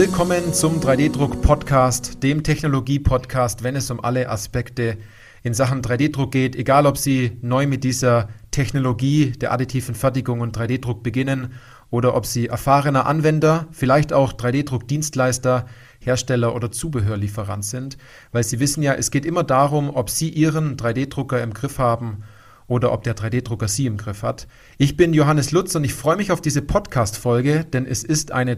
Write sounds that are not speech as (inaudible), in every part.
Willkommen zum 3D-Druck-Podcast, dem Technologie-Podcast, wenn es um alle Aspekte in Sachen 3D-Druck geht, egal ob Sie neu mit dieser Technologie der additiven Fertigung und 3D-Druck beginnen oder ob Sie erfahrener Anwender, vielleicht auch 3D-Druck-Dienstleister, Hersteller oder Zubehörlieferant sind, weil Sie wissen ja, es geht immer darum, ob Sie Ihren 3D-Drucker im Griff haben oder ob der 3D-Drucker Sie im Griff hat. Ich bin Johannes Lutz und ich freue mich auf diese Podcast-Folge, denn es ist eine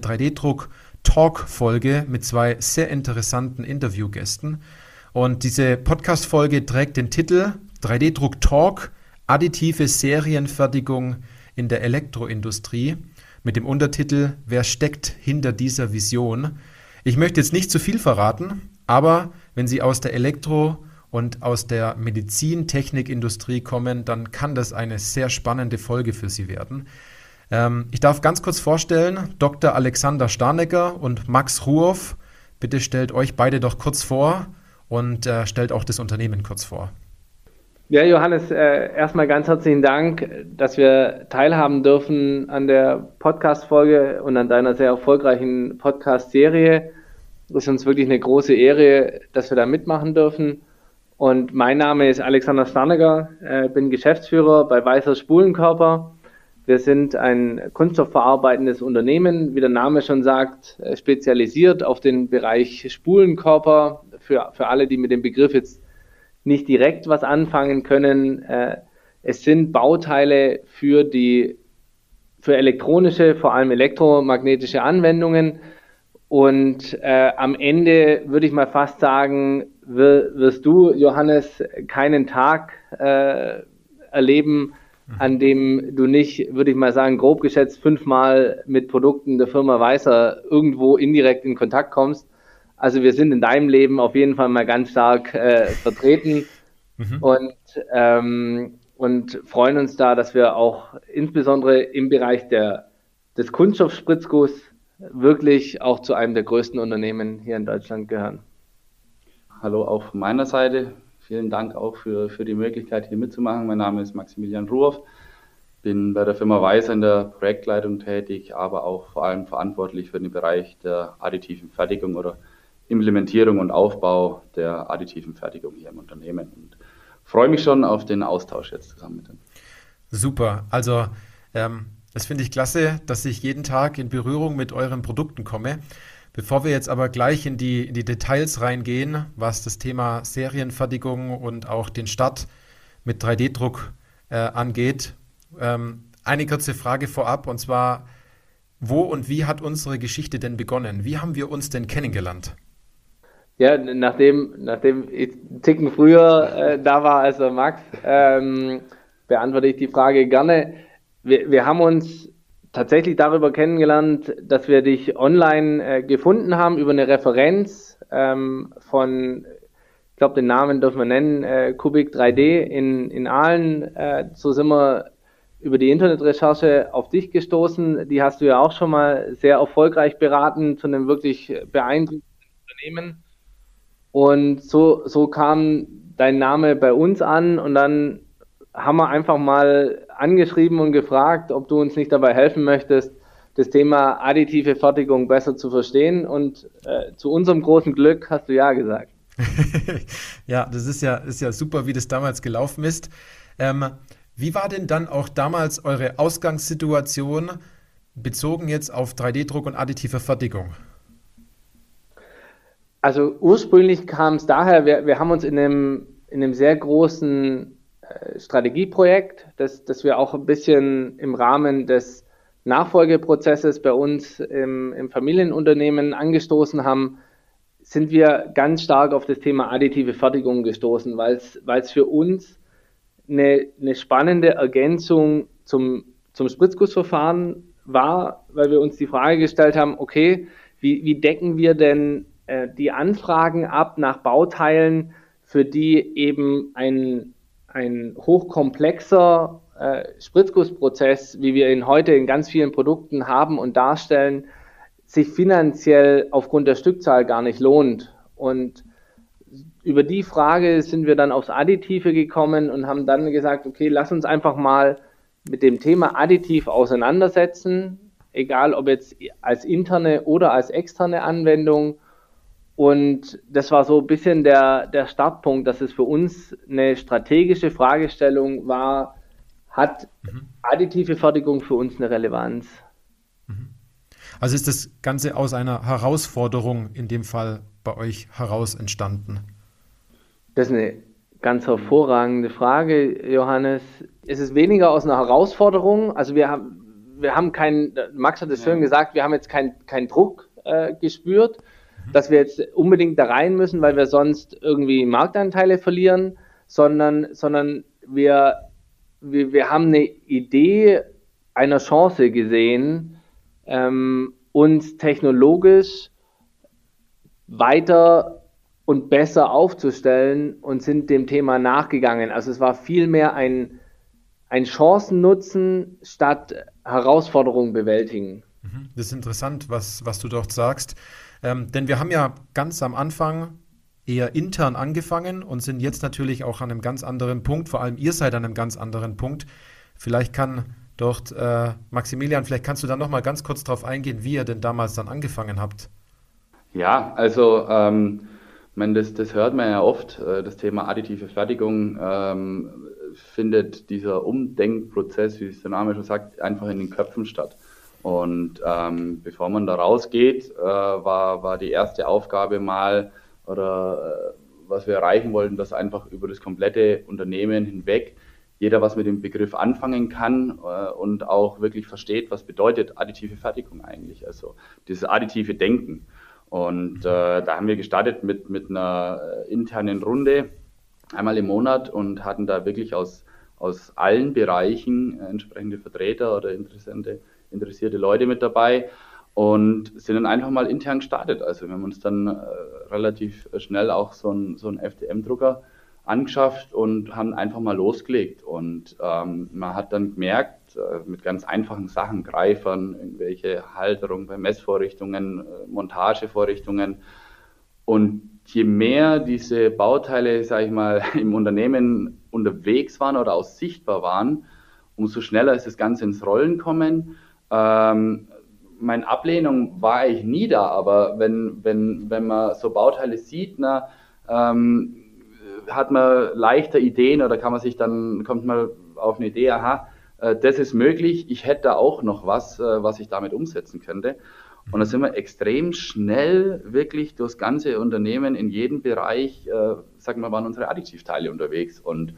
3D-Druck-Talk-Folge mit zwei sehr interessanten Interviewgästen. Und diese Podcast-Folge trägt den Titel 3D-Druck Talk, additive Serienfertigung in der Elektroindustrie mit dem Untertitel Wer steckt hinter dieser Vision? Ich möchte jetzt nicht zu viel verraten, aber wenn Sie aus der Elektro- und aus der Medizintechnikindustrie kommen, dann kann das eine sehr spannende Folge für Sie werden. Ähm, ich darf ganz kurz vorstellen, Dr. Alexander Starnecker und Max Ruoff. Bitte stellt euch beide doch kurz vor und äh, stellt auch das Unternehmen kurz vor. Ja, Johannes, äh, erstmal ganz herzlichen Dank, dass wir teilhaben dürfen an der Podcast-Folge und an deiner sehr erfolgreichen Podcast-Serie. Es ist uns wirklich eine große Ehre, dass wir da mitmachen dürfen. Und mein Name ist Alexander Starneger, äh, bin Geschäftsführer bei Weißer Spulenkörper. Wir sind ein kunststoffverarbeitendes Unternehmen, wie der Name schon sagt, äh, spezialisiert auf den Bereich Spulenkörper, für, für alle, die mit dem Begriff jetzt nicht direkt was anfangen können. Äh, es sind Bauteile für die für elektronische, vor allem elektromagnetische Anwendungen. Und äh, am Ende würde ich mal fast sagen, wir, wirst du, Johannes, keinen Tag äh, erleben, an dem du nicht, würde ich mal sagen, grob geschätzt fünfmal mit Produkten der Firma Weißer irgendwo indirekt in Kontakt kommst. Also wir sind in deinem Leben auf jeden Fall mal ganz stark äh, (laughs) vertreten mhm. und, ähm, und freuen uns da, dass wir auch insbesondere im Bereich der, des Kunststoffspritzguss wirklich auch zu einem der größten Unternehmen hier in Deutschland gehören. Hallo auch von meiner Seite. Vielen Dank auch für, für die Möglichkeit, hier mitzumachen. Mein Name ist Maximilian Ruhoff, bin bei der Firma Weiser in der Projektleitung tätig, aber auch vor allem verantwortlich für den Bereich der additiven Fertigung oder Implementierung und Aufbau der additiven Fertigung hier im Unternehmen und freue mich schon auf den Austausch jetzt zusammen mit Ihnen. Super. Also ähm, das finde ich klasse, dass ich jeden Tag in Berührung mit euren Produkten komme. Bevor wir jetzt aber gleich in die, in die Details reingehen, was das Thema Serienfertigung und auch den Start mit 3D-Druck äh, angeht, ähm, eine kurze Frage vorab und zwar, wo und wie hat unsere Geschichte denn begonnen? Wie haben wir uns denn kennengelernt? Ja, nachdem, nachdem ich einen Ticken früher äh, da war als der Max, ähm, beantworte ich die Frage gerne. Wir, wir haben uns tatsächlich darüber kennengelernt, dass wir dich online äh, gefunden haben über eine Referenz ähm, von, ich glaube, den Namen dürfen wir nennen, äh, Kubik 3D in, in Aalen. Äh, so sind wir über die Internetrecherche auf dich gestoßen. Die hast du ja auch schon mal sehr erfolgreich beraten zu einem wirklich beeindruckenden Unternehmen. Und so, so kam dein Name bei uns an und dann haben wir einfach mal angeschrieben und gefragt, ob du uns nicht dabei helfen möchtest, das Thema additive Fertigung besser zu verstehen. Und äh, zu unserem großen Glück hast du ja gesagt. (laughs) ja, das ist ja, ist ja super, wie das damals gelaufen ist. Ähm, wie war denn dann auch damals eure Ausgangssituation bezogen jetzt auf 3D-Druck und additive Fertigung? Also ursprünglich kam es daher, wir, wir haben uns in einem, in einem sehr großen Strategieprojekt, das, das wir auch ein bisschen im Rahmen des Nachfolgeprozesses bei uns im, im Familienunternehmen angestoßen haben, sind wir ganz stark auf das Thema additive Fertigung gestoßen, weil es für uns eine, eine spannende Ergänzung zum, zum Spritzgussverfahren war, weil wir uns die Frage gestellt haben, okay, wie, wie decken wir denn äh, die Anfragen ab nach Bauteilen, für die eben ein, ein hochkomplexer äh, Spritzgussprozess, wie wir ihn heute in ganz vielen Produkten haben und darstellen, sich finanziell aufgrund der Stückzahl gar nicht lohnt. Und über die Frage sind wir dann aufs Additive gekommen und haben dann gesagt, okay, lass uns einfach mal mit dem Thema Additiv auseinandersetzen, egal ob jetzt als interne oder als externe Anwendung. Und das war so ein bisschen der, der Startpunkt, dass es für uns eine strategische Fragestellung war, hat mhm. additive Fertigung für uns eine Relevanz? Mhm. Also ist das Ganze aus einer Herausforderung in dem Fall bei euch heraus entstanden? Das ist eine ganz hervorragende Frage, Johannes. Es ist weniger aus einer Herausforderung. Also wir haben, wir haben keinen, Max hat es ja. schön gesagt, wir haben jetzt keinen kein Druck äh, gespürt. Dass wir jetzt unbedingt da rein müssen, weil wir sonst irgendwie Marktanteile verlieren, sondern, sondern wir, wir, wir haben eine Idee einer Chance gesehen, ähm, uns technologisch weiter und besser aufzustellen und sind dem Thema nachgegangen. Also es war vielmehr ein, ein Chancennutzen statt Herausforderungen bewältigen. Mhm. Das ist interessant, was, was du dort sagst. Ähm, denn wir haben ja ganz am Anfang eher intern angefangen und sind jetzt natürlich auch an einem ganz anderen Punkt. Vor allem ihr seid an einem ganz anderen Punkt. Vielleicht kann dort äh, Maximilian, vielleicht kannst du da noch mal ganz kurz darauf eingehen, wie ihr denn damals dann angefangen habt. Ja, also ähm, meine, das, das hört man ja oft, äh, das Thema additive Fertigung ähm, findet dieser Umdenkprozess, wie es der Name schon sagt, einfach in den Köpfen statt. Und ähm, bevor man da rausgeht, äh, war, war die erste Aufgabe mal, oder äh, was wir erreichen wollten, dass einfach über das komplette Unternehmen hinweg jeder was mit dem Begriff anfangen kann äh, und auch wirklich versteht, was bedeutet additive Fertigung eigentlich, also dieses additive Denken. Und äh, da haben wir gestartet mit, mit einer äh, internen Runde einmal im Monat und hatten da wirklich aus, aus allen Bereichen äh, entsprechende Vertreter oder interessante, interessierte Leute mit dabei und sind dann einfach mal intern gestartet. Also wir haben uns dann äh, relativ schnell auch so einen so FDM-Drucker angeschafft und haben einfach mal losgelegt. Und ähm, man hat dann gemerkt, äh, mit ganz einfachen Sachen, Greifern, irgendwelche Halterungen bei Messvorrichtungen, äh, Montagevorrichtungen. Und je mehr diese Bauteile, sage ich mal, (laughs) im Unternehmen unterwegs waren oder auch sichtbar waren, umso schneller ist das Ganze ins Rollen kommen. Ähm, meine Ablehnung war eigentlich nie da, aber wenn, wenn, wenn man so Bauteile sieht, na, ähm, hat man leichter Ideen oder kann man sich dann, kommt man auf eine Idee, aha, äh, das ist möglich, ich hätte da auch noch was, äh, was ich damit umsetzen könnte. Und da sind wir extrem schnell wirklich durchs ganze Unternehmen in jedem Bereich, äh, sagen wir, waren unsere Additivteile unterwegs. Und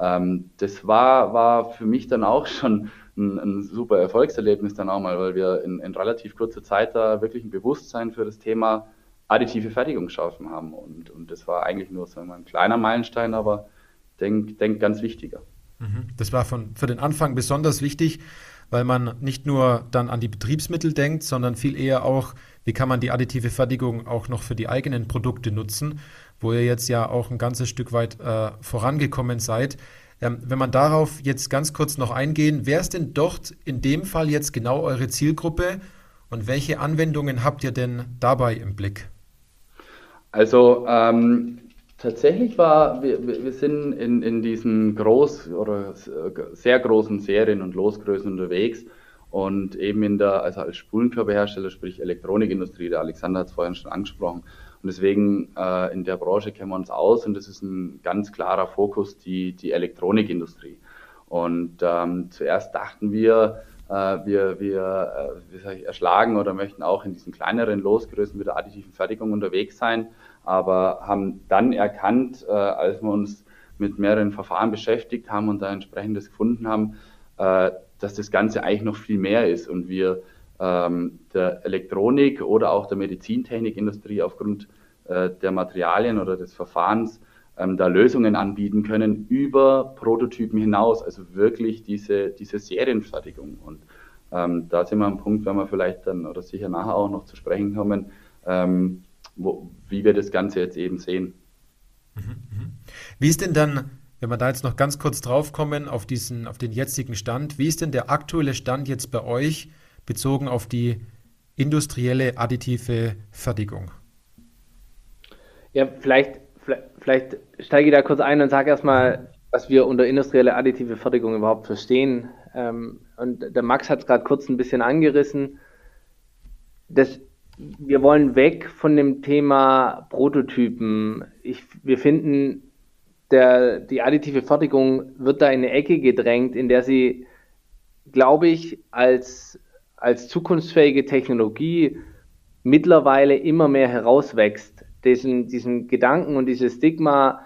ähm, das war, war für mich dann auch schon ein, ein, super Erfolgserlebnis dann auch mal, weil wir in, in relativ kurzer Zeit da wirklich ein Bewusstsein für das Thema additive Fertigung geschaffen haben. Und, und das war eigentlich nur sagen wir, ein kleiner Meilenstein, aber denk, denk ganz wichtiger. Mhm. Das war von, für den Anfang besonders wichtig, weil man nicht nur dann an die Betriebsmittel denkt, sondern viel eher auch, wie kann man die additive Fertigung auch noch für die eigenen Produkte nutzen, wo ihr jetzt ja auch ein ganzes Stück weit äh, vorangekommen seid. Ähm, wenn man darauf jetzt ganz kurz noch eingehen, wer ist denn dort in dem Fall jetzt genau eure Zielgruppe und welche Anwendungen habt ihr denn dabei im Blick? Also ähm, tatsächlich war, wir, wir sind in, in diesen groß oder sehr großen Serien und Losgrößen unterwegs und eben in der, also als Spulenkörperhersteller, sprich Elektronikindustrie, der Alexander hat es vorhin schon angesprochen. Und deswegen äh, in der Branche kennen wir uns aus und das ist ein ganz klarer Fokus, die, die Elektronikindustrie. Und ähm, zuerst dachten wir, äh, wir, wir äh, wie sag ich, erschlagen oder möchten auch in diesen kleineren Losgrößen mit der additiven Fertigung unterwegs sein, aber haben dann erkannt, äh, als wir uns mit mehreren Verfahren beschäftigt haben und da entsprechendes gefunden haben, dass das Ganze eigentlich noch viel mehr ist und wir ähm, der Elektronik oder auch der Medizintechnikindustrie aufgrund der Materialien oder des Verfahrens ähm, da Lösungen anbieten können über Prototypen hinaus, also wirklich diese, diese Serienfertigung. Und ähm, da sind wir am Punkt, wenn wir vielleicht dann oder sicher nachher auch noch zu sprechen kommen, ähm, wo, wie wir das Ganze jetzt eben sehen. Mhm, mhm. Wie ist denn dann, wenn wir da jetzt noch ganz kurz draufkommen auf diesen, auf den jetzigen Stand, wie ist denn der aktuelle Stand jetzt bei euch bezogen auf die industrielle additive Fertigung? Ja, vielleicht Vielleicht steige ich da kurz ein und sage erstmal, was wir unter industrielle additive Fertigung überhaupt verstehen. ähm, und der Max hat es gerade kurz ein bisschen angerissen, das, wir wollen weg von dem Thema Prototypen. Ich, wir finden, der, die additive Fertigung wird da in eine Ecke gedrängt, in der sie, glaube ich, als, als zukunftsfähige Technologie mittlerweile immer mehr herauswächst. Diesen, diesen Gedanken und dieses Stigma,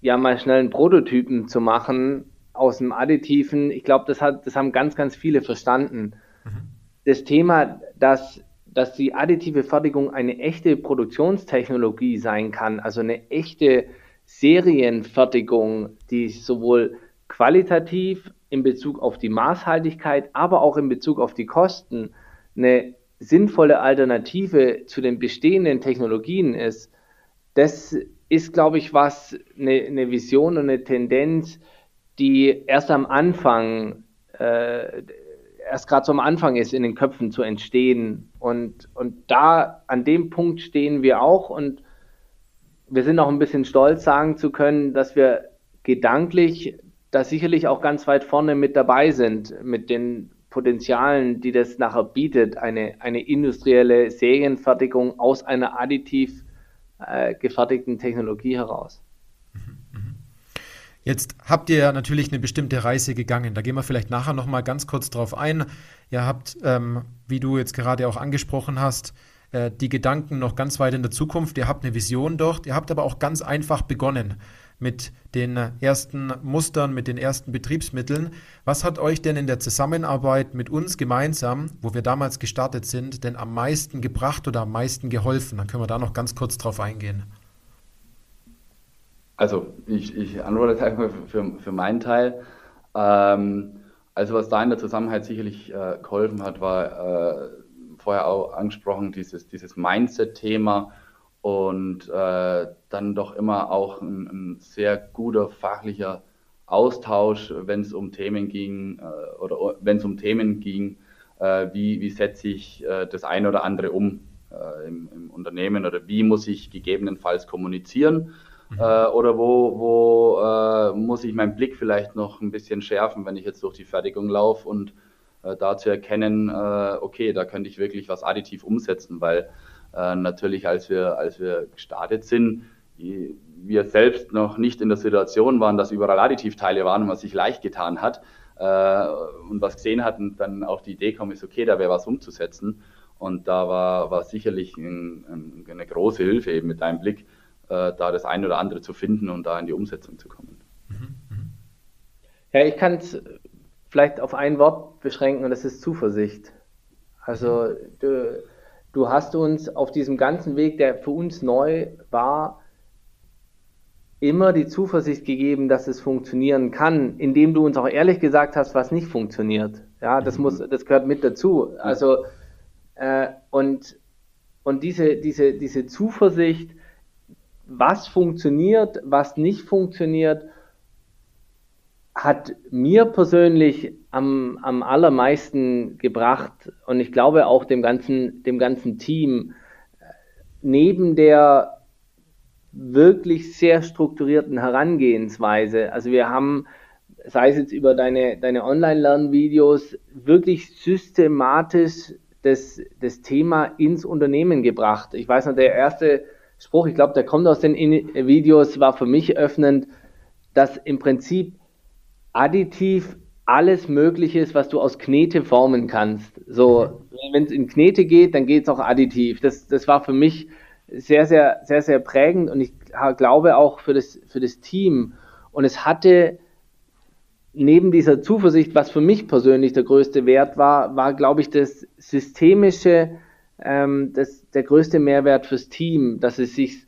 ja mal schnell einen Prototypen zu machen aus dem Additiven, ich glaube, das, das haben ganz, ganz viele verstanden. Mhm. Das Thema, dass, dass die additive Fertigung eine echte Produktionstechnologie sein kann, also eine echte Serienfertigung, die sowohl qualitativ in Bezug auf die Maßhaltigkeit, aber auch in Bezug auf die Kosten eine sinnvolle Alternative zu den bestehenden Technologien ist, das ist, glaube ich, was eine, eine Vision und eine Tendenz, die erst am Anfang, äh, erst gerade so am Anfang ist, in den Köpfen zu entstehen. Und, und da, an dem Punkt stehen wir auch und wir sind auch ein bisschen stolz, sagen zu können, dass wir gedanklich da sicherlich auch ganz weit vorne mit dabei sind, mit den Potenzialen, die das nachher bietet, eine, eine industrielle Serienfertigung aus einer additiv äh, gefertigten Technologie heraus. Jetzt habt ihr natürlich eine bestimmte Reise gegangen. Da gehen wir vielleicht nachher noch mal ganz kurz drauf ein. Ihr habt, ähm, wie du jetzt gerade auch angesprochen hast, äh, die Gedanken noch ganz weit in der Zukunft. Ihr habt eine Vision dort. Ihr habt aber auch ganz einfach begonnen mit den ersten Mustern, mit den ersten Betriebsmitteln. Was hat euch denn in der Zusammenarbeit mit uns gemeinsam, wo wir damals gestartet sind, denn am meisten gebracht oder am meisten geholfen? Dann können wir da noch ganz kurz drauf eingehen. Also ich, ich antworte einfach für, für meinen Teil. Ähm, also was da in der Zusammenarbeit sicherlich äh, geholfen hat, war äh, vorher auch angesprochen, dieses, dieses Mindset-Thema und äh, dann doch immer auch ein, ein, sehr guter fachlicher Austausch, wenn es um Themen ging äh, oder wenn es um Themen ging, äh, wie, wie setze ich äh, das eine oder andere um äh, im, im, Unternehmen oder wie muss ich gegebenenfalls kommunizieren mhm. Äh, oder wo, wo muss ich meinen Blick vielleicht noch ein bisschen schärfen, wenn ich jetzt durch die Fertigung laufe und da zu erkennen, okay, da könnte ich wirklich was additiv umsetzen, weil äh, natürlich, als wir, als wir gestartet sind, wir selbst noch nicht in der Situation waren, dass überall Additivteile waren und man sich leicht getan hat äh, und was gesehen hatten, dann auf die Idee kommen ist, okay, da wäre was umzusetzen. Und da war, war sicherlich ein, ein, eine große Hilfe eben mit deinem Blick, äh, da das eine oder andere zu finden und da in die Umsetzung zu kommen. Mhm, mhm. Ja, ich kann es vielleicht auf ein Wort beschränken und das ist Zuversicht. Also du, du hast uns auf diesem ganzen Weg, der für uns neu war, immer die Zuversicht gegeben, dass es funktionieren kann, indem du uns auch ehrlich gesagt hast, was nicht funktioniert. Ja, das mhm. muss, das gehört mit dazu. Also äh, und und diese diese diese Zuversicht, was funktioniert, was nicht funktioniert, hat mir persönlich am, am allermeisten gebracht und ich glaube auch dem ganzen, dem ganzen Team, neben der wirklich sehr strukturierten Herangehensweise, also wir haben, sei es jetzt über deine, deine Online-Lernvideos, wirklich systematisch das, das Thema ins Unternehmen gebracht. Ich weiß noch, der erste Spruch, ich glaube, der kommt aus den Videos, war für mich öffnend, dass im Prinzip additiv alles Mögliche ist, was du aus Knete formen kannst. So, wenn es in Knete geht, dann geht es auch additiv. Das, das war für mich sehr, sehr, sehr, sehr prägend und ich glaube auch für das, für das Team. Und es hatte neben dieser Zuversicht, was für mich persönlich der größte Wert war, war, glaube ich, das systemische, ähm, das, der größte Mehrwert fürs Team, dass es sich,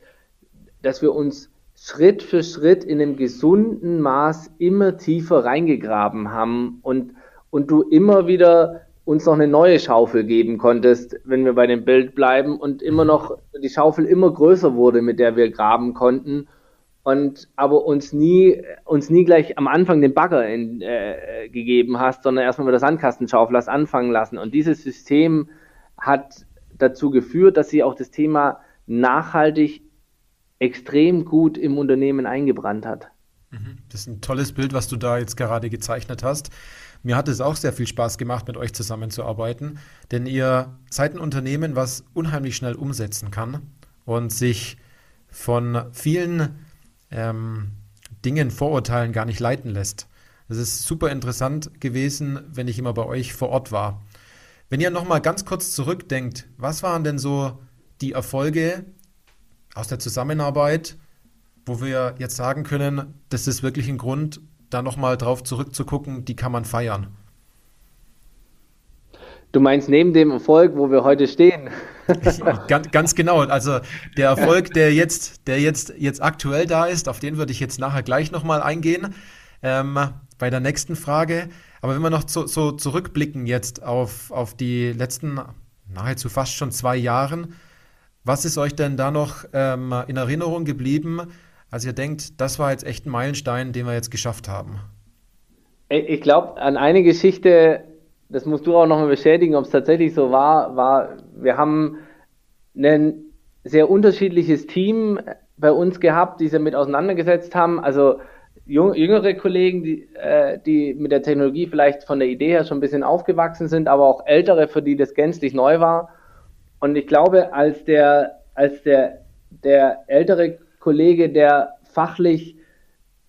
dass wir uns Schritt für Schritt in einem gesunden Maß immer tiefer reingegraben haben und, und du immer wieder uns noch eine neue Schaufel geben konntest, wenn wir bei dem Bild bleiben und immer noch die Schaufel immer größer wurde, mit der wir graben konnten und aber uns nie uns nie gleich am Anfang den Bagger in, äh, gegeben hast, sondern erstmal mit der Sandkastenschaufel hast anfangen lassen. Und dieses System hat dazu geführt, dass sie auch das Thema nachhaltig extrem gut im Unternehmen eingebrannt hat. Mhm. Das ist ein tolles Bild, was du da jetzt gerade gezeichnet hast. Mir hat es auch sehr viel Spaß gemacht, mit euch zusammenzuarbeiten, denn ihr seid ein Unternehmen, was unheimlich schnell umsetzen kann und sich von vielen ähm, Dingen, Vorurteilen gar nicht leiten lässt. Es ist super interessant gewesen, wenn ich immer bei euch vor Ort war. Wenn ihr nochmal ganz kurz zurückdenkt, was waren denn so die Erfolge aus der Zusammenarbeit, wo wir jetzt sagen können, das ist wirklich ein Grund, da nochmal drauf zurückzugucken, die kann man feiern? Du meinst neben dem Erfolg, wo wir heute stehen? ganz, ganz, genau. Also der Erfolg, der jetzt, der jetzt, jetzt aktuell da ist, auf den würde ich jetzt nachher gleich nochmal eingehen ähm, bei der nächsten Frage. Aber wenn wir noch so, so zurückblicken jetzt auf, auf die letzten nahezu fast schon zwei Jahren, was ist euch denn da noch ähm, in Erinnerung geblieben, als ihr denkt, das war jetzt echt ein Meilenstein, den wir jetzt geschafft haben? Ich glaube, an eine Geschichte das musst du auch nochmal bestätigen, ob es tatsächlich so war, war, wir haben ein sehr unterschiedliches Team bei uns gehabt, die sich mit auseinandergesetzt haben. Also jüngere Kollegen, die, äh, die mit der Technologie vielleicht von der Idee her schon ein bisschen aufgewachsen sind, aber auch ältere, für die das gänzlich neu war. Und ich glaube, als der, als der, der ältere Kollege, der fachlich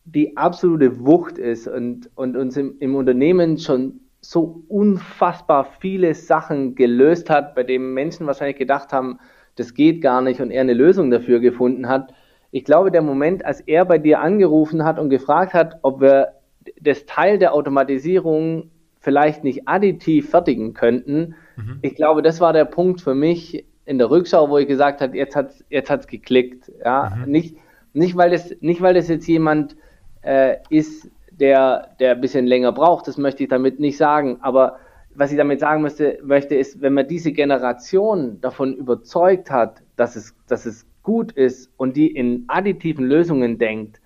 die absolute Wucht ist und, und uns im, im Unternehmen schon so unfassbar viele Sachen gelöst hat, bei denen Menschen wahrscheinlich gedacht haben, das geht gar nicht und er eine Lösung dafür gefunden hat. Ich glaube, der Moment, als er bei dir angerufen hat und gefragt hat, ob wir das Teil der Automatisierung vielleicht nicht additiv fertigen könnten, mhm. ich glaube, das war der Punkt für mich in der Rückschau, wo ich gesagt habe, jetzt hat's jetzt hat's geklickt. Ja, mhm. nicht nicht weil das nicht weil das jetzt jemand äh, ist, der, der ein bisschen länger braucht. Das möchte ich damit nicht sagen. Aber was ich damit sagen möchte, möchte ist, wenn man diese Generation davon überzeugt hat, dass es, dass es gut ist und die in additiven Lösungen denkt,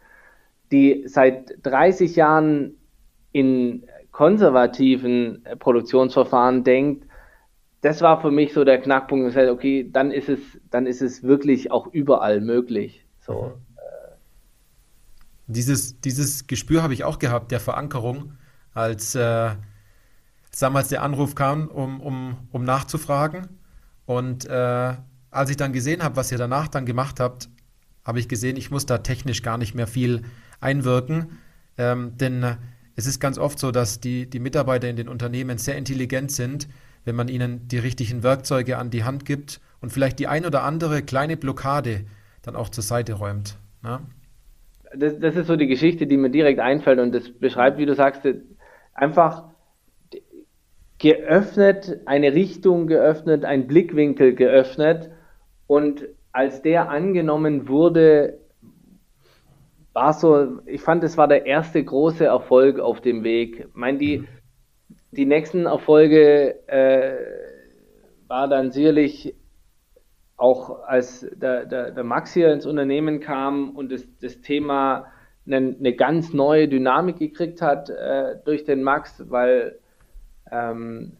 die seit 30 Jahren in konservativen Produktionsverfahren denkt, das war für mich so der Knackpunkt. Ich sagte, okay, dann ist es, dann ist es wirklich auch überall möglich. So. Mhm. Dieses, dieses Gespür habe ich auch gehabt, der Verankerung, als, äh, als damals der Anruf kam, um, um, um nachzufragen. Und äh, als ich dann gesehen habe, was ihr danach dann gemacht habt, habe ich gesehen, ich muss da technisch gar nicht mehr viel einwirken. Ähm, denn äh, es ist ganz oft so, dass die, die Mitarbeiter in den Unternehmen sehr intelligent sind, wenn man ihnen die richtigen Werkzeuge an die Hand gibt und vielleicht die ein oder andere kleine Blockade dann auch zur Seite räumt. Ne? das, das ist so die Geschichte, die mir direkt einfällt und das beschreibt, wie du sagst, einfach geöffnet, eine Richtung geöffnet, ein Blickwinkel geöffnet und als der angenommen wurde, war so, ich fand, es war der erste große Erfolg auf dem Weg. Ich meine, die, die nächsten Erfolge äh, war dann sicherlich auch als der, der, der Max hier ins Unternehmen kam und das, das Thema eine, eine ganz neue Dynamik gekriegt hat äh, durch den Max, weil ähm,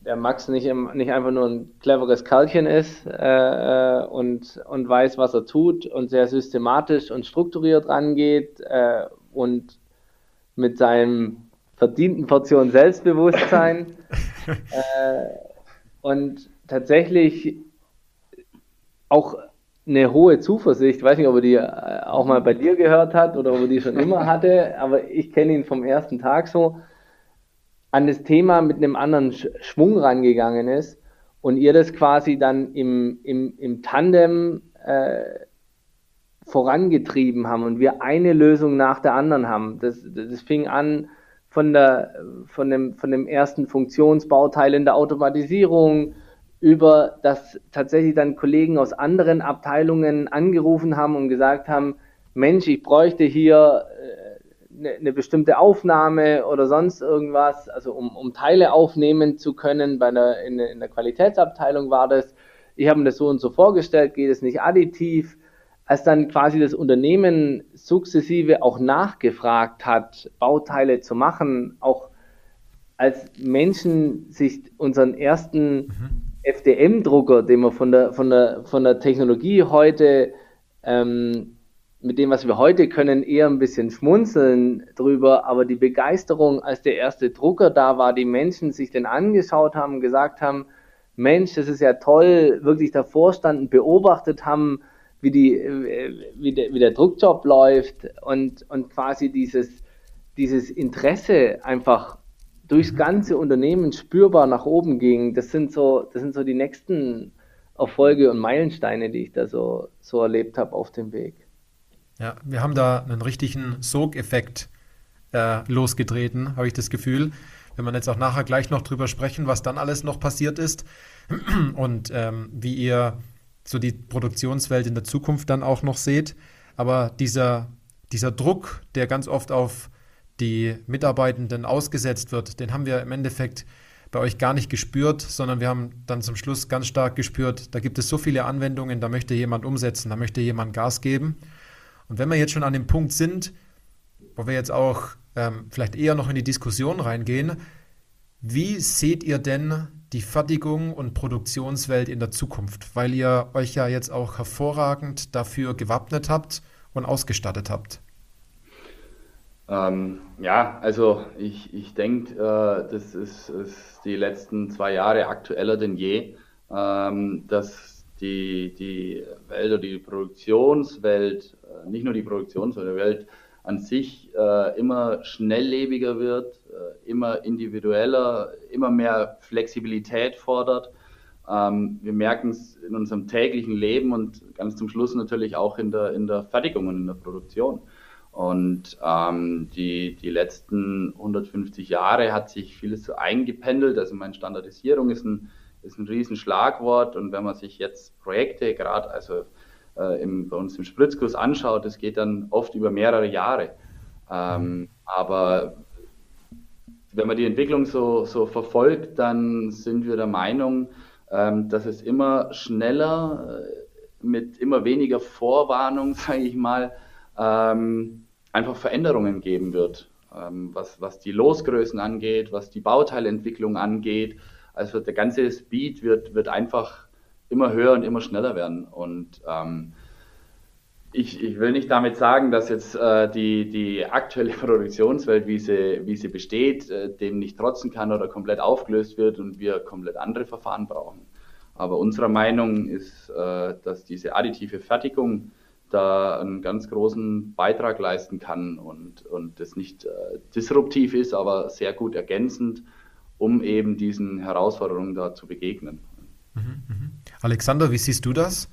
der Max nicht, im, nicht einfach nur ein cleveres Kerlchen ist äh, äh, und, und weiß, was er tut und sehr systematisch und strukturiert rangeht äh, und mit seinem verdienten Portion Selbstbewusstsein (laughs) äh, und tatsächlich auch eine hohe Zuversicht. Ich weiß nicht, ob er die äh, auch mal bei dir gehört hat oder ob er die schon immer hatte, aber ich kenne ihn vom ersten Tag so, an das Thema mit einem anderen Schwung rangegangen ist und ihr das quasi dann im, im, im Tandem äh, vorangetrieben haben und wir eine Lösung nach der anderen haben. Das, das fing an von, der, von, dem, von dem ersten Funktionsbauteil in der Automatisierung, über dass tatsächlich dann Kollegen aus anderen Abteilungen angerufen haben und gesagt haben, Mensch, ich bräuchte hier eine, äh, eine bestimmte Aufnahme oder sonst irgendwas, also um, um Teile aufnehmen zu können, bei einer, in, in der Qualitätsabteilung war das, ich habe mir das so und so vorgestellt, geht es nicht additiv, als dann quasi das Unternehmen sukzessive auch nachgefragt hat, Bauteile zu machen, auch als Menschen sich unseren ersten mhm. FDM-Drucker, den man von der, von, der, von der Technologie heute ähm, mit dem, was wir heute können, eher ein bisschen schmunzeln drüber, aber die Begeisterung, als der erste Drucker da war, die Menschen sich den angeschaut haben, gesagt haben, Mensch, das ist ja toll, wirklich davor standen, beobachtet haben, wie, die, wie, der, wie der Druckjob läuft und, und quasi dieses, dieses Interesse einfach durchs mhm. ganze Unternehmen spürbar nach oben ging. Das sind so, das sind so die nächsten Erfolge und Meilensteine, die ich da so, so erlebt habe auf dem Weg. Ja, wir haben da einen richtigen Sogeffekt äh, losgetreten, habe ich das Gefühl. Wenn man jetzt auch nachher gleich noch drüber sprechen, was dann alles noch passiert ist (clears throat) und ähm, wie ihr so die Produktionswelt in der Zukunft dann auch noch seht. Aber dieser, dieser Druck, der ganz oft auf die Mitarbeitenden ausgesetzt wird, den haben wir im Endeffekt bei euch gar nicht gespürt, sondern wir haben dann zum Schluss ganz stark gespürt, da gibt es so viele Anwendungen, da möchte jemand umsetzen, da möchte jemand Gas geben. Und wenn wir jetzt schon an dem Punkt sind, wo wir jetzt auch ähm, vielleicht eher noch in die Diskussion reingehen, wie seht ihr denn die Fertigung und Produktionswelt in der Zukunft? Weil ihr euch ja jetzt auch hervorragend dafür gewappnet habt und ausgestattet habt. Ähm, ja, also ich, ich denke, äh, das ist, ist, die letzten zwei Jahre aktueller denn je, ähm, dass die, die Welt oder die Produktionswelt nicht nur die Produktionswelt an sich äh, immer schnelllebiger wird, äh, immer individueller, immer mehr Flexibilität fordert. Ähm, wir merken es in unserem täglichen Leben und ganz zum Schluss natürlich auch in der, in der Fertigung und in der Produktion. Und ähm, die, die letzten 150 Jahre hat sich vieles so eingependelt. Also meine Standardisierung ist ein, ist ein Riesenschlagwort. Und wenn man sich jetzt Projekte, gerade also äh, im, bei uns im Spritzkurs anschaut, das geht dann oft über mehrere Jahre. Ähm, aber wenn man die Entwicklung so, so verfolgt, dann sind wir der Meinung, ähm, dass es immer schneller, äh, mit immer weniger Vorwarnung, (laughs) sage ich mal, ähm, einfach Veränderungen geben wird, ähm, was, was die Losgrößen angeht, was die Bauteilentwicklung angeht. Also der ganze Speed wird, wird einfach immer höher und immer schneller werden. Und ähm, ich, ich, will nicht damit sagen, dass jetzt äh, die, die aktuelle (laughs) Produktionswelt, wie sie, wie sie besteht, äh, dem nicht trotzen kann oder komplett aufgelöst wird und wir komplett andere Verfahren brauchen. Aber unserer Meinung ist, äh, dass diese additive Fertigung da einen ganz großen Beitrag leisten kann und, und das nicht äh, disruptiv ist, aber sehr gut ergänzend, um eben diesen Herausforderungen da zu begegnen. Mhm, mhm. Alexander, wie siehst du das?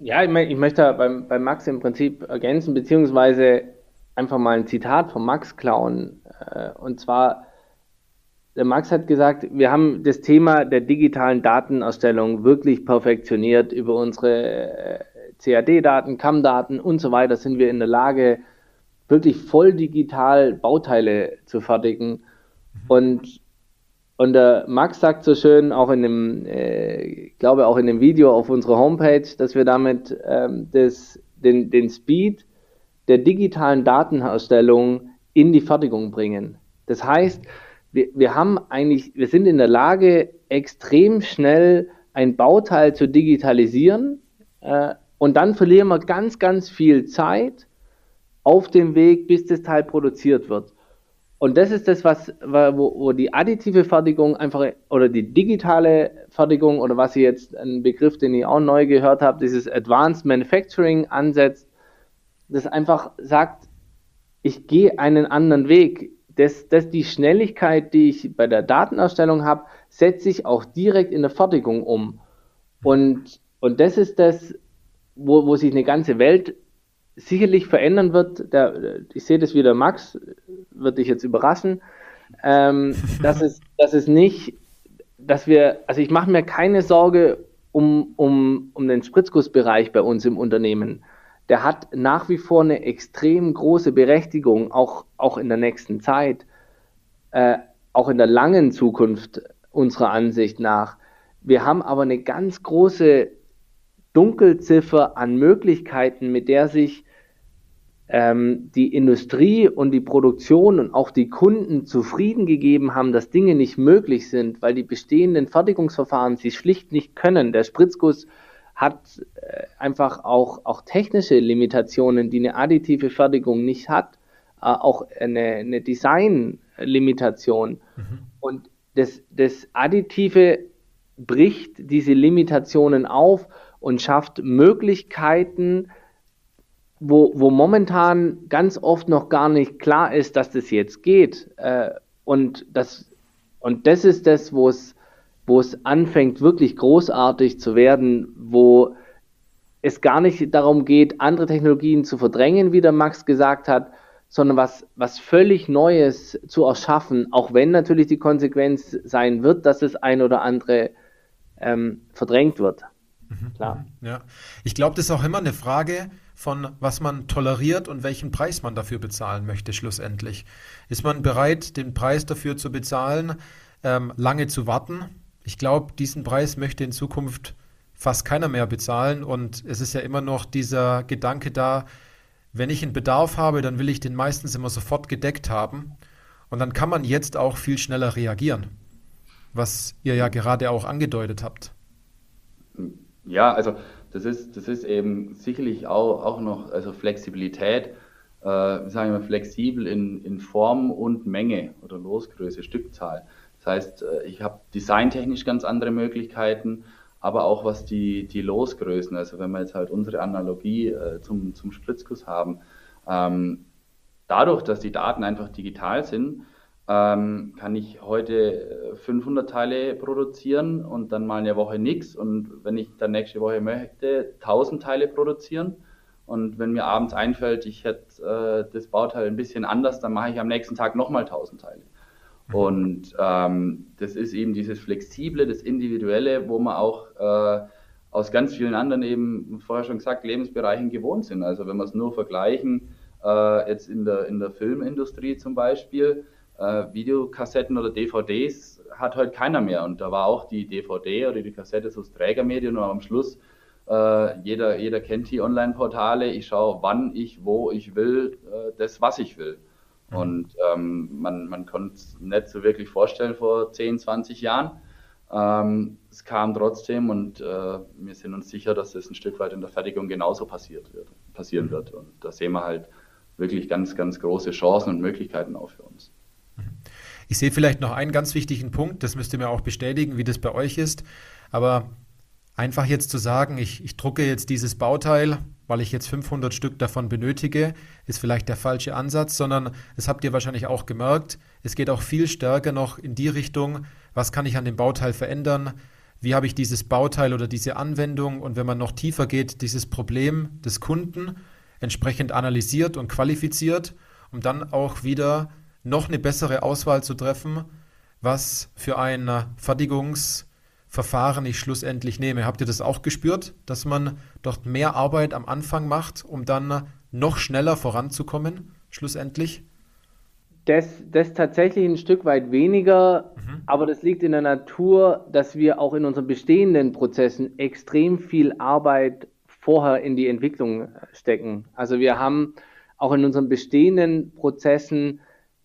Ja, ich, ich möchte beim, beim Max im Prinzip ergänzen, beziehungsweise einfach mal ein Zitat von Max klauen. Äh, und zwar, der Max hat gesagt, wir haben das Thema der digitalen Datenerstellung wirklich perfektioniert. Über unsere äh, CAD-Daten, CAM-Daten und so weiter sind wir in der Lage, wirklich voll digital Bauteile zu fertigen. Mhm. Und und der Max sagt so schön, auch in dem, äh, glaube auch in dem Video auf unserer Homepage, dass wir damit ähm, das, den, den Speed der digitalen Datenherstellung in die Fertigung bringen. Das heißt, wir, wir haben eigentlich, wir sind in der Lage, extrem schnell ein Bauteil zu digitalisieren äh, und dann verlieren wir ganz, ganz viel Zeit auf dem Weg, bis das Teil produziert wird. Und das ist das, was, wo, wo die additive Fertigung einfach oder die digitale Fertigung oder was ihr jetzt ein Begriff, den ich auch neu gehört habe, dieses Advanced Manufacturing ansetzt, das einfach sagt, ich gehe einen anderen Weg. Das, das die Schnelligkeit, die ich bei der Datenerstellung habe, setze ich auch direkt in der Fertigung um. Und, und das ist das, wo, wo sich eine ganze Welt sicherlich verändern wird, der, ich sehe das wieder, Max, wird dich jetzt überraschen, ähm, (laughs) dass, es, dass es nicht, dass wir, also ich mache mir keine Sorge um, um, um den Spritzgussbereich bei uns im Unternehmen. Der hat nach wie vor eine extrem große Berechtigung, auch, auch in der nächsten Zeit, äh, auch in der langen Zukunft unserer Ansicht nach. Wir haben aber eine ganz große Dunkelziffer an Möglichkeiten, mit der sich ähm, die Industrie und die Produktion und auch die Kunden zufrieden gegeben haben, dass Dinge nicht möglich sind, weil die bestehenden Fertigungsverfahren sie schlicht nicht können. Der Spritzguss hat äh, einfach auch, auch technische Limitationen, die eine additive Fertigung nicht hat, äh, auch eine, eine Design-Limitation. Mhm. Und das, das Additive bricht diese Limitationen auf und schafft Möglichkeiten, wo, wo momentan ganz oft noch gar nicht klar ist, dass das jetzt geht. Äh, und, das, und das ist das, wo es, wo es anfängt, wirklich großartig zu werden, wo es gar nicht darum geht, andere Technologien zu verdrängen, wie der Max gesagt hat, sondern was, was völlig Neues zu erschaffen, auch wenn natürlich die Konsequenz sein wird, dass das ein oder andere ähm, verdrängt wird. Mhm. Klar. Ja. Ich glaube, das ist auch immer eine Frage von, was man toleriert und welchen Preis man dafür bezahlen möchte, schlussendlich. Ist man bereit, den Preis dafür zu bezahlen, ähm, lange zu warten? Ich glaube, diesen Preis möchte in Zukunft fast keiner mehr bezahlen und es ist ja immer noch dieser Gedanke da, wenn ich einen Bedarf habe, dann will ich den meistens immer sofort gedeckt haben und dann kann man jetzt auch viel schneller reagieren, was ihr ja gerade auch angedeutet habt. Ja, also das ist, das ist eben sicherlich auch, auch noch also Flexibilität, äh, sagen wir flexibel in, in Form und Menge oder Losgröße, Stückzahl. Das heißt, äh, ich habe designtechnisch ganz andere Möglichkeiten, aber auch was die, die Losgrößen, also wenn wir jetzt halt unsere Analogie äh, zum, zum Spritzguss haben, ähm, dadurch, dass die Daten einfach digital sind, ähm, kann ich heute 500 äh, Teile produzieren und dann mal eine Woche nichts und wenn ich dann nächste Woche möchte, 1000 Teile produzieren und wenn mir abends einfällt, ich hätte äh, das Bauteil ein bisschen anders, dann mache ich am nächsten Tag nochmal 1000 Teile. Mhm. Und ähm, das ist eben dieses Flexible, das Individuelle, wo man auch äh, aus ganz vielen anderen eben, vorher schon gesagt, Lebensbereichen gewohnt sind. Also wenn wir es nur vergleichen, äh, jetzt in der, in der Filmindustrie zum Beispiel, äh, Videokassetten oder DVDs hat heute keiner mehr. Und da war auch die DVD oder die Kassette so das Trägermedium und am Schluss äh, jeder, jeder kennt die Online-Portale. Ich schaue, wann ich, wo ich will, äh, das, was ich will. Mhm. Und ähm, man, man konnte es nicht so wirklich vorstellen vor 10, 20 Jahren. Ähm, es kam trotzdem und äh, wir sind uns sicher, dass es ein Stück weit in der Fertigung genauso passiert wird, passieren mhm. wird. Und da sehen wir halt wirklich ganz, ganz große Chancen und Möglichkeiten auch für uns. Ich sehe vielleicht noch einen ganz wichtigen Punkt, das müsst ihr mir auch bestätigen, wie das bei euch ist. Aber einfach jetzt zu sagen, ich, ich drucke jetzt dieses Bauteil, weil ich jetzt 500 Stück davon benötige, ist vielleicht der falsche Ansatz, sondern das habt ihr wahrscheinlich auch gemerkt, es geht auch viel stärker noch in die Richtung, was kann ich an dem Bauteil verändern, wie habe ich dieses Bauteil oder diese Anwendung? Und wenn man noch tiefer geht, dieses Problem des Kunden entsprechend analysiert und qualifiziert, um dann auch wieder noch eine bessere Auswahl zu treffen, was für ein Fertigungsverfahren ich schlussendlich nehme. Habt ihr das auch gespürt, dass man dort mehr Arbeit am Anfang macht, um dann noch schneller voranzukommen, schlussendlich? Das, das tatsächlich ein Stück weit weniger, mhm. aber das liegt in der Natur, dass wir auch in unseren bestehenden Prozessen extrem viel Arbeit vorher in die Entwicklung stecken. Also wir haben auch in unseren bestehenden Prozessen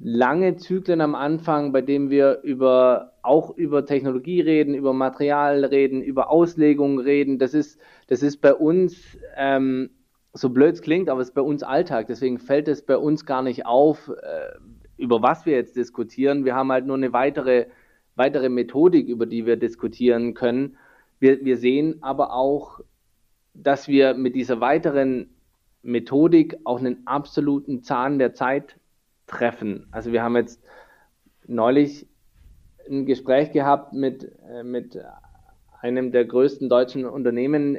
lange Zyklen am Anfang, bei denen wir über, auch über Technologie reden, über Material reden, über Auslegung reden. Das ist, das ist bei uns, ähm, so blöd es klingt, aber es ist bei uns Alltag. Deswegen fällt es bei uns gar nicht auf, äh, über was wir jetzt diskutieren. Wir haben halt nur eine weitere, weitere Methodik, über die wir diskutieren können. Wir, wir sehen aber auch, dass wir mit dieser weiteren Methodik auch einen absoluten Zahn der Zeit treffen. Also wir haben jetzt neulich ein Gespräch gehabt mit, äh, mit einem der größten deutschen Unternehmen,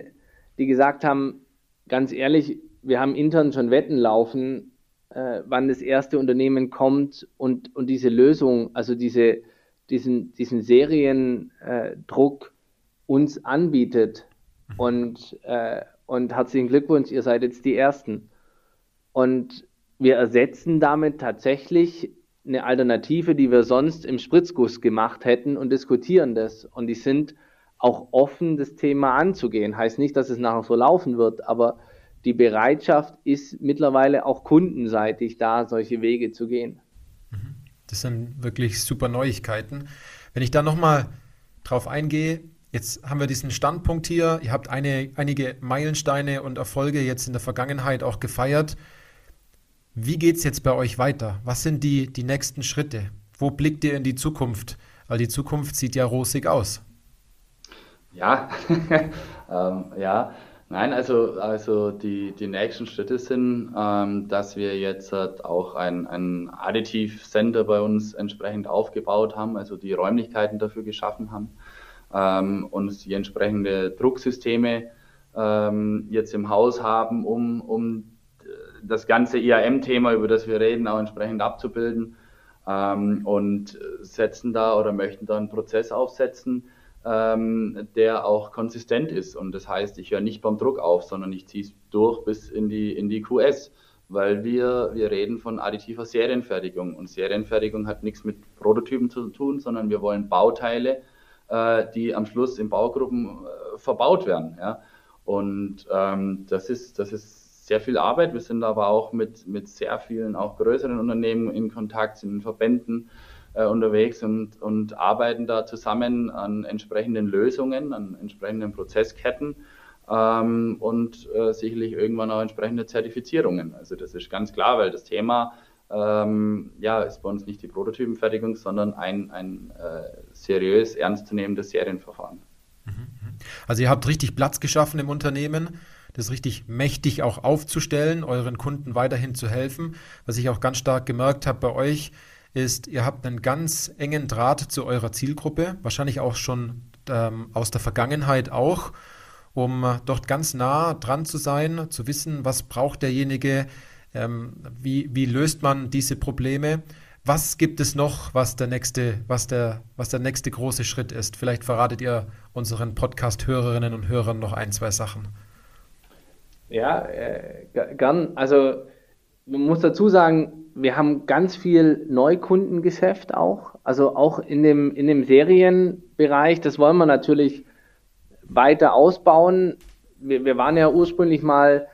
die gesagt haben, ganz ehrlich, wir haben intern schon Wetten laufen, äh, wann das erste Unternehmen kommt und, und diese Lösung, also diese, diesen, diesen Seriendruck uns anbietet. Und, äh, und herzlichen Glückwunsch, ihr seid jetzt die Ersten. Und wir ersetzen damit tatsächlich eine Alternative, die wir sonst im Spritzguss gemacht hätten und diskutieren das. Und die sind auch offen, das Thema anzugehen. Heißt nicht, dass es nachher so laufen wird, aber die Bereitschaft ist mittlerweile auch kundenseitig da, solche Wege zu gehen. Das sind wirklich super Neuigkeiten. Wenn ich da nochmal drauf eingehe, Jetzt haben wir diesen Standpunkt hier. Ihr habt eine, einige Meilensteine und Erfolge jetzt in der Vergangenheit auch gefeiert. Wie geht es jetzt bei euch weiter? Was sind die, die nächsten Schritte? Wo blickt ihr in die Zukunft? Weil die Zukunft sieht ja rosig aus. Ja, (laughs) ähm, ja. Nein, also, also die, die nächsten Schritte sind, ähm, dass wir jetzt halt auch ein, ein Additiv-Center bei uns entsprechend aufgebaut haben, also die Räumlichkeiten dafür geschaffen haben ähm, und die entsprechende Drucksysteme ähm, jetzt im Haus haben, um, um das ganze IAM-Thema, über das wir reden, auch entsprechend abzubilden ähm, und setzen da oder möchten da einen Prozess aufsetzen, ähm, der auch konsistent ist. Und das heißt, ich höre nicht beim Druck auf, sondern ich ziehe es durch bis in die, in die QS, weil wir, wir reden von additiver Serienfertigung. Und Serienfertigung hat nichts mit Prototypen zu tun, sondern wir wollen Bauteile äh, die am Schluss in Baugruppen äh, verbaut werden. Ja? Und ähm, das, ist, das ist sehr viel Arbeit. Wir sind aber auch mit, mit sehr vielen, auch größeren Unternehmen in Kontakt, sind in Verbänden äh, unterwegs und, und arbeiten da zusammen an entsprechenden Lösungen, an entsprechenden Prozessketten. Ähm, und äh, sicherlich irgendwann auch entsprechende Zertifizierungen. Also das ist ganz klar, weil das Thema ähm, ja, ist bei uns nicht die Prototypenfertigung, sondern ein, ein äh, seriös ernstzunehmendes Serienverfahren. Mhm, mhm. Also ihr habt richtig Platz geschaffen im Unternehmen, das richtig mächtig auch aufzustellen, euren Kunden weiterhin zu helfen. Was ich auch ganz stark gemerkt habe bei euch, ist, ihr habt einen ganz engen Draht zu eurer Zielgruppe, wahrscheinlich auch schon ähm, aus der Vergangenheit auch, um dort ganz nah dran zu sein, zu wissen, was braucht derjenige, ähm, wie, wie löst man diese Probleme? Was gibt es noch, was der nächste, was der, was der nächste große Schritt ist? Vielleicht verratet ihr unseren Podcast-Hörerinnen und Hörern noch ein, zwei Sachen. Ja, äh, gern. Also man muss dazu sagen, wir haben ganz viel Neukundengeschäft auch. Also auch in dem, in dem Serienbereich. Das wollen wir natürlich weiter ausbauen. Wir, wir waren ja ursprünglich mal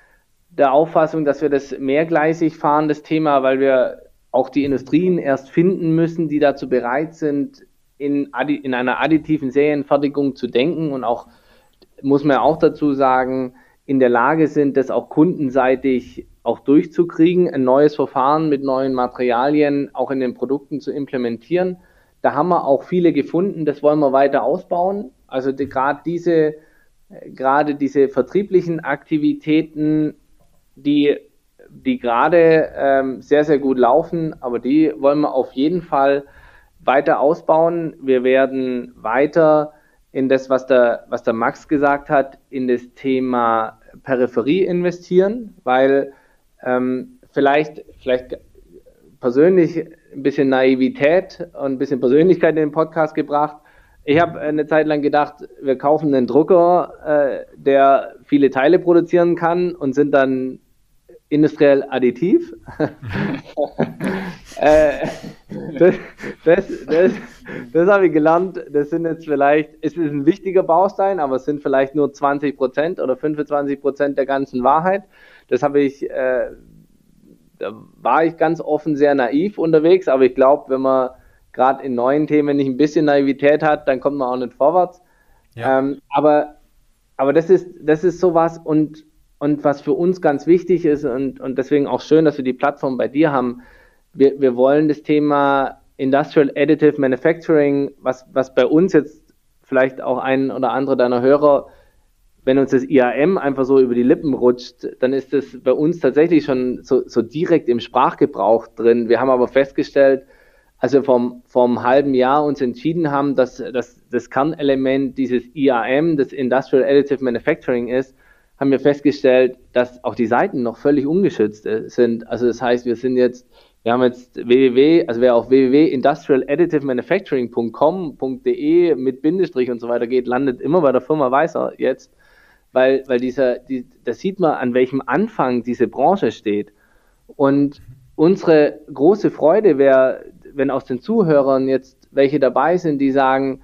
der Auffassung, dass wir das mehrgleisig fahren, das Thema, weil wir auch die Industrien erst finden müssen, die dazu bereit sind, in, in einer additiven Serienfertigung zu denken und auch, muss man auch dazu sagen, in der Lage sind, das auch kundenseitig auch durchzukriegen, ein neues Verfahren mit neuen Materialien auch in den Produkten zu implementieren. Da haben wir auch viele gefunden, das wollen wir weiter ausbauen. Also die, gerade diese, gerade diese vertrieblichen Aktivitäten die, die gerade ähm, sehr, sehr gut laufen, aber die wollen wir auf jeden Fall weiter ausbauen. Wir werden weiter in das, was der, was der Max gesagt hat, in das Thema Peripherie investieren, weil ähm, vielleicht, vielleicht persönlich ein bisschen Naivität und ein bisschen Persönlichkeit in den Podcast gebracht. Ich habe eine Zeit lang gedacht, wir kaufen einen Drucker, äh, der viele Teile produzieren kann und sind dann industriell additiv. (laughs) (laughs) äh, (laughs) das, das, das, das habe ich gelernt. Das sind jetzt vielleicht, es ist ein wichtiger Baustein, aber es sind vielleicht nur 20 Prozent oder 25 Prozent der ganzen Wahrheit. Das habe ich, äh, da war ich ganz offen sehr naiv unterwegs, aber ich glaube, wenn man gerade in neuen Themen nicht ein bisschen Naivität hat, dann kommt man auch nicht vorwärts. Ja. Ähm, aber, aber das ist, das ist sowas und und was für uns ganz wichtig ist und, und deswegen auch schön, dass wir die Plattform bei dir haben, wir, wir wollen das Thema Industrial Additive Manufacturing, was, was bei uns jetzt vielleicht auch ein oder andere deiner Hörer, wenn uns das IAM einfach so über die Lippen rutscht, dann ist das bei uns tatsächlich schon so, so direkt im Sprachgebrauch drin. Wir haben aber festgestellt, als wir vom, vom halben Jahr uns entschieden haben, dass, dass das Kernelement dieses IAM, das Industrial Additive Manufacturing ist, haben wir festgestellt, dass auch die Seiten noch völlig ungeschützt äh, sind. Also das heißt, wir sind jetzt, wir haben jetzt www, also wer auf www.industrialadditivemanufacturing.com.de mit Bindestrich und so weiter geht, landet immer bei der Firma Weißer jetzt, weil, weil dieser, die, da sieht man, an welchem Anfang diese Branche steht. Und unsere große Freude wäre, wenn aus den Zuhörern jetzt welche dabei sind, die sagen,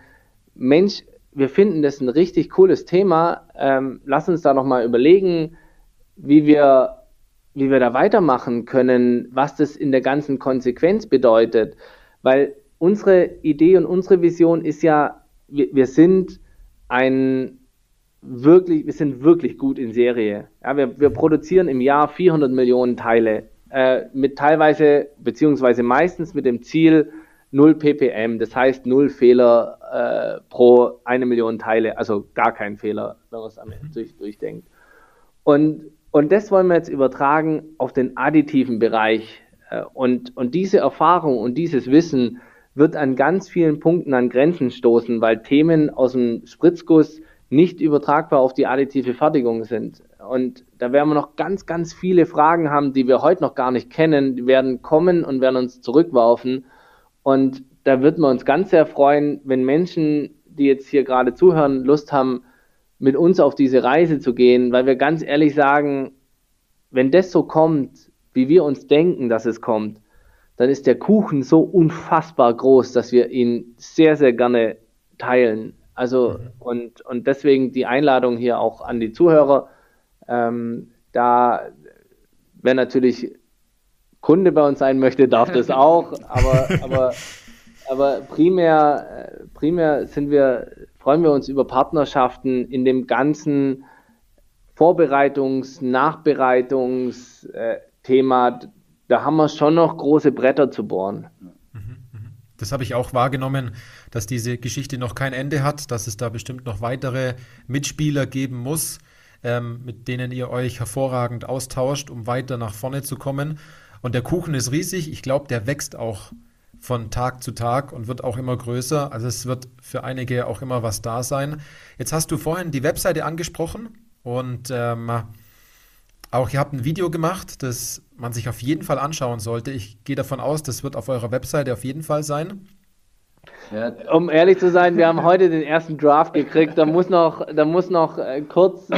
Mensch, wir finden das ein richtig cooles Thema. Ähm, lass uns da nochmal überlegen, wie wir, wie wir da weitermachen können, was das in der ganzen Konsequenz bedeutet. Weil unsere Idee und unsere Vision ist ja, wir, wir sind ein wirklich, wir sind wirklich gut in Serie. Ja, wir, wir produzieren im Jahr 400 Millionen Teile äh, mit teilweise, beziehungsweise meistens mit dem Ziel 0 ppm, das heißt 0 Fehler äh, pro eine Million Teile, also gar kein Fehler, wenn man es am Ende durch, durchdenkt. Und, und das wollen wir jetzt übertragen auf den additiven Bereich. Äh, und, und diese Erfahrung und dieses Wissen wird an ganz vielen Punkten an Grenzen stoßen, weil Themen aus dem Spritzguss nicht übertragbar auf die additive Fertigung sind. Und da werden wir noch ganz, ganz viele Fragen haben, die wir heute noch gar nicht kennen. Die werden kommen und werden uns zurückwerfen. Und da würden wir uns ganz sehr freuen, wenn Menschen, die jetzt hier gerade zuhören, Lust haben, mit uns auf diese Reise zu gehen, weil wir ganz ehrlich sagen, wenn das so kommt, wie wir uns denken, dass es kommt, dann ist der Kuchen so unfassbar groß, dass wir ihn sehr, sehr gerne teilen. Also mhm. und, und deswegen die Einladung hier auch an die Zuhörer. Ähm, da wer natürlich Kunde bei uns sein möchte, darf das (laughs) auch, aber, aber, aber primär, primär sind wir, freuen wir uns über Partnerschaften in dem ganzen Vorbereitungs-, Nachbereitungsthema, da haben wir schon noch große Bretter zu bohren. Das habe ich auch wahrgenommen, dass diese Geschichte noch kein Ende hat, dass es da bestimmt noch weitere Mitspieler geben muss, ähm, mit denen ihr euch hervorragend austauscht, um weiter nach vorne zu kommen. Und der Kuchen ist riesig. Ich glaube, der wächst auch von Tag zu Tag und wird auch immer größer. Also es wird für einige auch immer was da sein. Jetzt hast du vorhin die Webseite angesprochen und ähm, auch ihr habt ein Video gemacht, das man sich auf jeden Fall anschauen sollte. Ich gehe davon aus, das wird auf eurer Webseite auf jeden Fall sein. Ja. Um ehrlich zu sein, wir haben heute den ersten Draft gekriegt. Da muss noch, da muss noch äh, kurz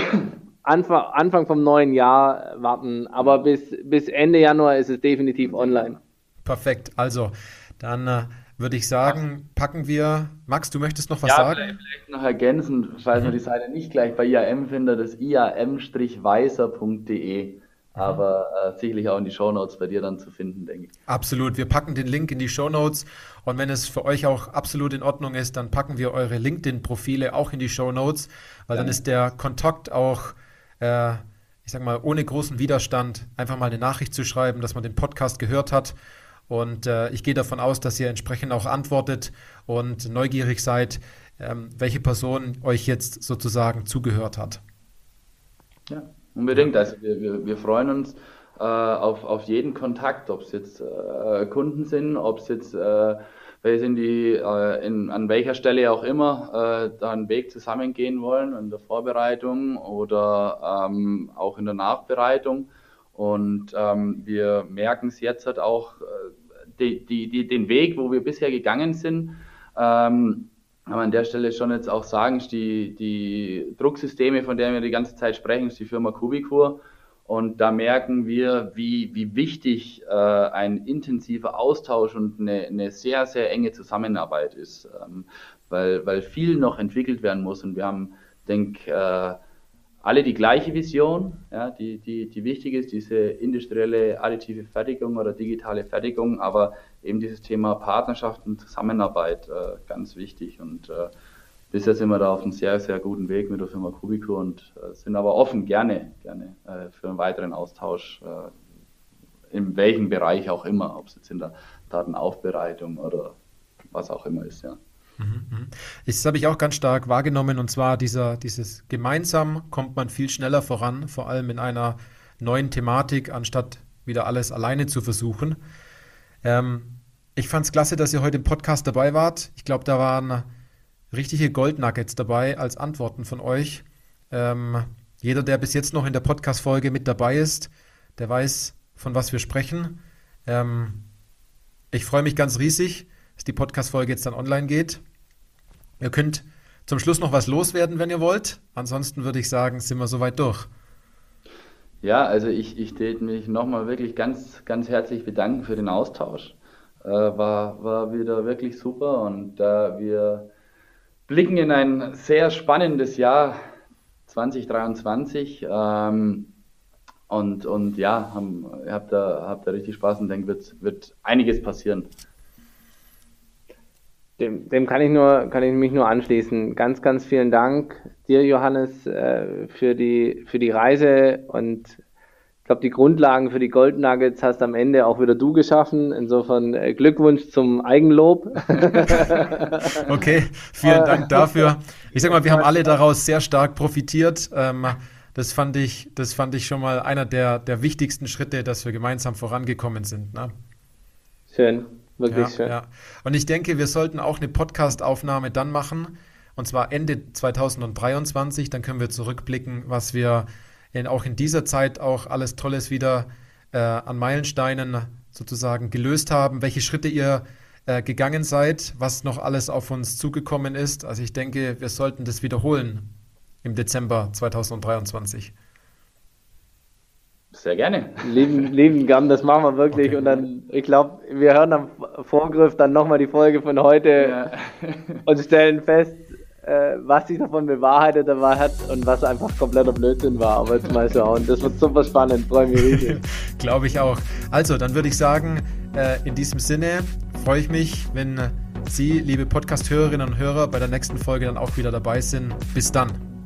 Anfang, Anfang vom neuen Jahr warten. Aber bis, bis Ende Januar ist es definitiv online. Perfekt. Also, dann äh, würde ich sagen, packen wir. Max, du möchtest noch was ja, sagen? Vielleicht, vielleicht noch ergänzen, falls man die Seite nicht gleich bei IAM findet, das iam-weiser.de. Aber äh, sicherlich auch in die Shownotes bei dir dann zu finden, denke ich. Absolut. Wir packen den Link in die Shownotes. Und wenn es für euch auch absolut in Ordnung ist, dann packen wir eure LinkedIn-Profile auch in die Shownotes, weil ja. dann ist der Kontakt auch, äh, ich sag mal, ohne großen Widerstand, einfach mal eine Nachricht zu schreiben, dass man den Podcast gehört hat und äh, ich gehe davon aus, dass ihr entsprechend auch antwortet und neugierig seid, ähm, welche Person euch jetzt sozusagen zugehört hat. Ja, unbedingt. Also wir, wir, wir freuen uns äh, auf, auf jeden Kontakt, ob es jetzt äh, Kunden sind, ob es jetzt äh, welche sind, die äh, in, an welcher Stelle auch immer äh, da einen Weg zusammengehen wollen, in der Vorbereitung oder ähm, auch in der Nachbereitung. Und ähm, wir merken es jetzt halt auch, äh, die, die, die, den Weg, wo wir bisher gegangen sind. Ähm, aber an der Stelle schon jetzt auch sagen, die, die Drucksysteme, von denen wir die ganze Zeit sprechen, ist die Firma Kubicur. Und da merken wir, wie, wie wichtig äh, ein intensiver Austausch und eine, eine sehr, sehr enge Zusammenarbeit ist, ähm, weil, weil viel noch entwickelt werden muss. Und wir haben, denke äh, alle die gleiche Vision, ja, die, die, die wichtig ist, diese industrielle additive Fertigung oder digitale Fertigung, aber eben dieses Thema Partnerschaft und Zusammenarbeit äh, ganz wichtig. Und äh, bisher sind wir da auf einem sehr, sehr guten Weg mit der Firma Kubico und äh, sind aber offen, gerne, gerne äh, für einen weiteren Austausch, äh, in welchem Bereich auch immer, ob es jetzt in der Datenaufbereitung oder was auch immer ist, ja. Das habe ich auch ganz stark wahrgenommen und zwar dieser, dieses gemeinsam kommt man viel schneller voran, vor allem in einer neuen Thematik, anstatt wieder alles alleine zu versuchen. Ähm, ich fand es klasse, dass ihr heute im Podcast dabei wart. Ich glaube, da waren richtige Goldnuggets dabei als Antworten von euch. Ähm, jeder, der bis jetzt noch in der Podcast-Folge mit dabei ist, der weiß, von was wir sprechen. Ähm, ich freue mich ganz riesig, dass die Podcast-Folge jetzt dann online geht. Ihr könnt zum Schluss noch was loswerden, wenn ihr wollt. Ansonsten würde ich sagen, sind wir soweit durch. Ja, also ich, ich täte mich nochmal wirklich ganz, ganz herzlich bedanken für den Austausch. Äh, war, war wieder wirklich super und äh, wir blicken in ein sehr spannendes Jahr 2023. Ähm, und, und ja, haben, habt, da, habt da richtig Spaß und denke, wird, wird einiges passieren. Dem, dem, kann ich nur, kann ich mich nur anschließen. Ganz, ganz vielen Dank dir, Johannes, äh, für die, für die Reise und ich glaube, die Grundlagen für die Golden Nuggets hast am Ende auch wieder du geschaffen. Insofern äh, Glückwunsch zum Eigenlob. (laughs) okay, vielen Dank dafür. (laughs) Ich sag mal, wir haben alle daraus sehr stark profitiert. Ähm, das fand ich, das fand ich schon mal einer der, der wichtigsten Schritte, dass wir gemeinsam vorangekommen sind. Ne? Schön, wirklich ja, schön. Ja. Und ich denke, wir sollten auch eine Podcast-Aufnahme dann machen, und zwar Ende 2023. Dann können wir zurückblicken, was wir in, auch in dieser Zeit auch alles Tolles wieder äh, an Meilensteinen sozusagen gelöst haben, welche Schritte ihr äh, gegangen seid, was noch alles auf uns zugekommen ist. Also ich denke, wir sollten das wiederholen im Dezember 2023. Sehr gerne. Lieben, lieben gern, das machen wir wirklich. Okay. Und dann, ich glaube, wir hören am Vorgriff dann nochmal die Folge von heute ja. und stellen fest, äh, was sich davon bewahrheitet hat und was einfach kompletter Blödsinn war. Aber jetzt mal schauen. Das wird super spannend. Freue mich riesig. (laughs) glaube ich auch. Also, dann würde ich sagen, äh, in diesem Sinne freue ich mich, wenn Sie, liebe Podcast-Hörerinnen und Hörer, bei der nächsten Folge dann auch wieder dabei sind. Bis dann.